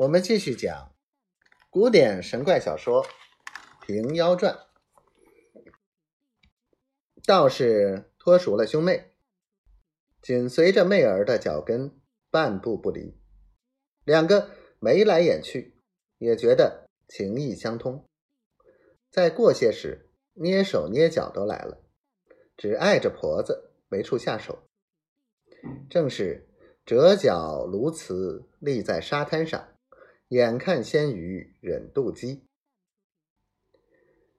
我们继续讲古典神怪小说《平妖传》。道士拖熟了兄妹，紧随着妹儿的脚跟，半步不离。两个眉来眼去，也觉得情意相通。再过些时，捏手捏脚都来了，只碍着婆子没处下手。正是折角鸬鹚立在沙滩上。眼看鲜鱼忍肚饥，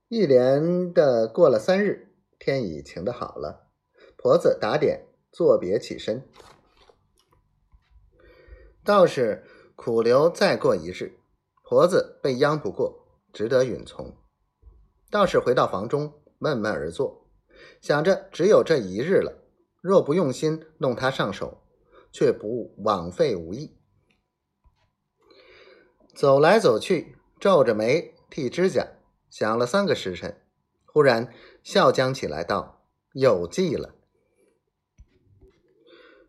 一连的过了三日，天已晴的好了。婆子打点作别起身，道士苦留再过一日。婆子被央不过，只得允从。道士回到房中，闷闷而坐，想着只有这一日了，若不用心弄他上手，却不枉费无益。走来走去，皱着眉剃指甲，想了三个时辰，忽然笑将起来，道：“有计了！”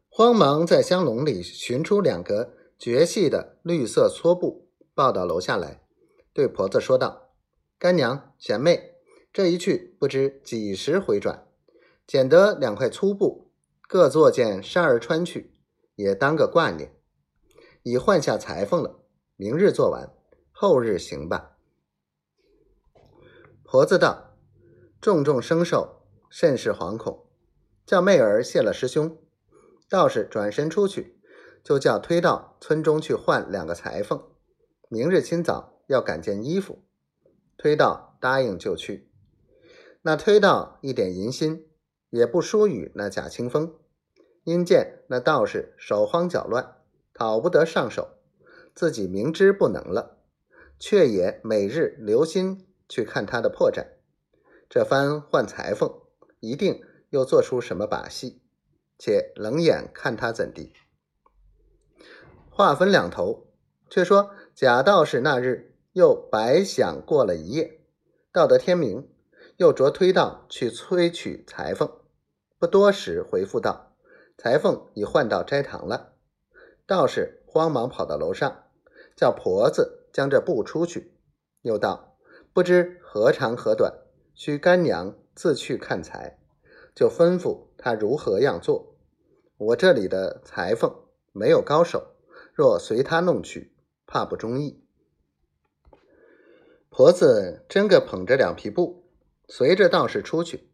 慌忙在香笼里寻出两个绝细的绿色搓布，抱到楼下来，对婆子说道：“干娘、贤妹，这一去不知几时回转，捡得两块粗布，各做件衫儿穿去，也当个挂念，已换下裁缝了。”明日做完，后日行吧。婆子道：“重重生受，甚是惶恐，叫妹儿谢了师兄。”道士转身出去，就叫推到村中去换两个裁缝。明日清早要赶件衣服。推道答应就去。那推道一点银心，也不输与那贾清风。因见那道士手慌脚乱，讨不得上手。自己明知不能了，却也每日留心去看他的破绽。这番换裁缝，一定又做出什么把戏，且冷眼看他怎地。话分两头，却说贾道士那日又白想过了一夜，到得天明，又着推道去催取裁缝。不多时回复道：“裁缝已换到斋堂了。”道士慌忙跑到楼上。叫婆子将这布出去，又道：“不知何长何短，需干娘自去看裁，就吩咐他如何样做。我这里的裁缝没有高手，若随他弄去，怕不中意。”婆子真个捧着两匹布，随着道士出去。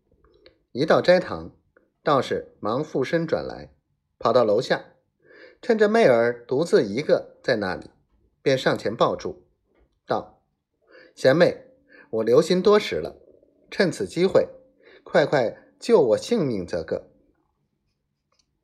一到斋堂，道士忙附身转来，跑到楼下，趁着妹儿独自一个在那里。便上前抱住，道：“贤妹，我留心多时了，趁此机会，快快救我性命则个。”